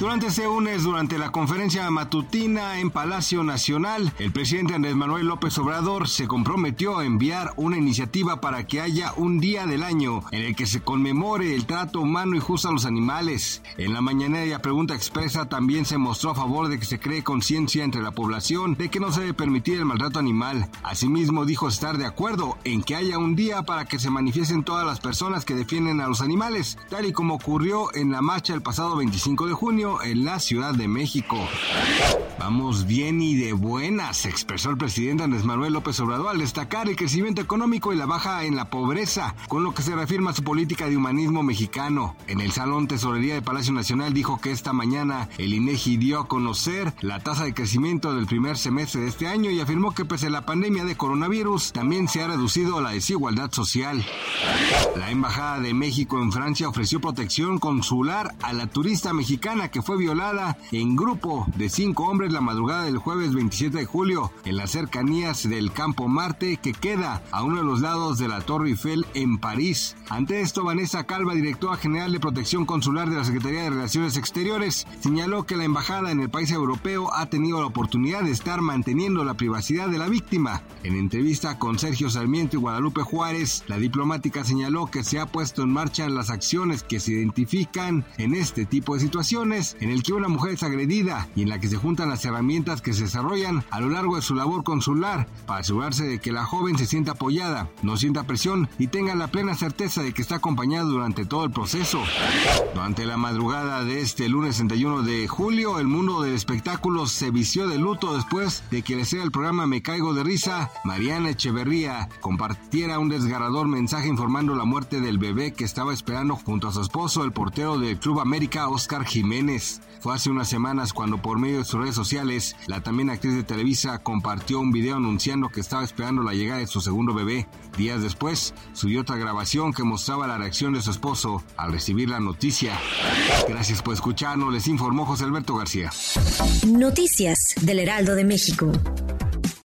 Durante este lunes, durante la conferencia matutina en Palacio Nacional, el presidente Andrés Manuel López Obrador se comprometió a enviar una iniciativa para que haya un día del año en el que se conmemore el trato humano y justo a los animales. En la mañanera pregunta expresa también se mostró a favor de que se cree conciencia entre la población de que no se debe permitir el maltrato animal. Asimismo dijo estar de acuerdo en que haya un día para que se manifiesten todas las personas que defienden a los animales, tal y como ocurrió en la marcha el pasado 25 de junio en la Ciudad de México. Vamos bien y de buenas, expresó el presidente Andrés Manuel López Obrador al destacar el crecimiento económico y la baja en la pobreza, con lo que se reafirma su política de humanismo mexicano. En el Salón Tesorería de Palacio Nacional dijo que esta mañana el INEGI dio a conocer la tasa de crecimiento del primer semestre de este año y afirmó que pese a la pandemia de coronavirus también se ha reducido la desigualdad social. La Embajada de México en Francia ofreció protección consular a la turista mexicana que fue violada en grupo de cinco hombres madrugada del jueves 27 de julio en las cercanías del Campo Marte que queda a uno de los lados de la Torre Eiffel en París. Ante esto, Vanessa Calva, directora general de Protección Consular de la Secretaría de Relaciones Exteriores, señaló que la embajada en el país europeo ha tenido la oportunidad de estar manteniendo la privacidad de la víctima. En entrevista con Sergio Sarmiento y Guadalupe Juárez, la diplomática señaló que se ha puesto en marcha las acciones que se identifican en este tipo de situaciones en el que una mujer es agredida y en la que se juntan las herramientas que se desarrollan a lo largo de su labor consular para asegurarse de que la joven se sienta apoyada, no sienta presión y tenga la plena certeza de que está acompañada durante todo el proceso. Durante la madrugada de este lunes 31 de julio, el mundo del espectáculo se vistió de luto después de que le el programa Me Caigo de Risa, Mariana Echeverría compartiera un desgarrador mensaje informando la muerte del bebé que estaba esperando junto a su esposo, el portero del Club América, Oscar Jiménez. Fue hace unas semanas cuando por medio de sus redes sociales, la también actriz de Televisa compartió un video anunciando que estaba esperando la llegada de su segundo bebé. Días después, subió otra grabación que mostraba la reacción de su esposo al recibir la noticia. Gracias por escucharnos, les informó José Alberto García. Noticias del Heraldo de México.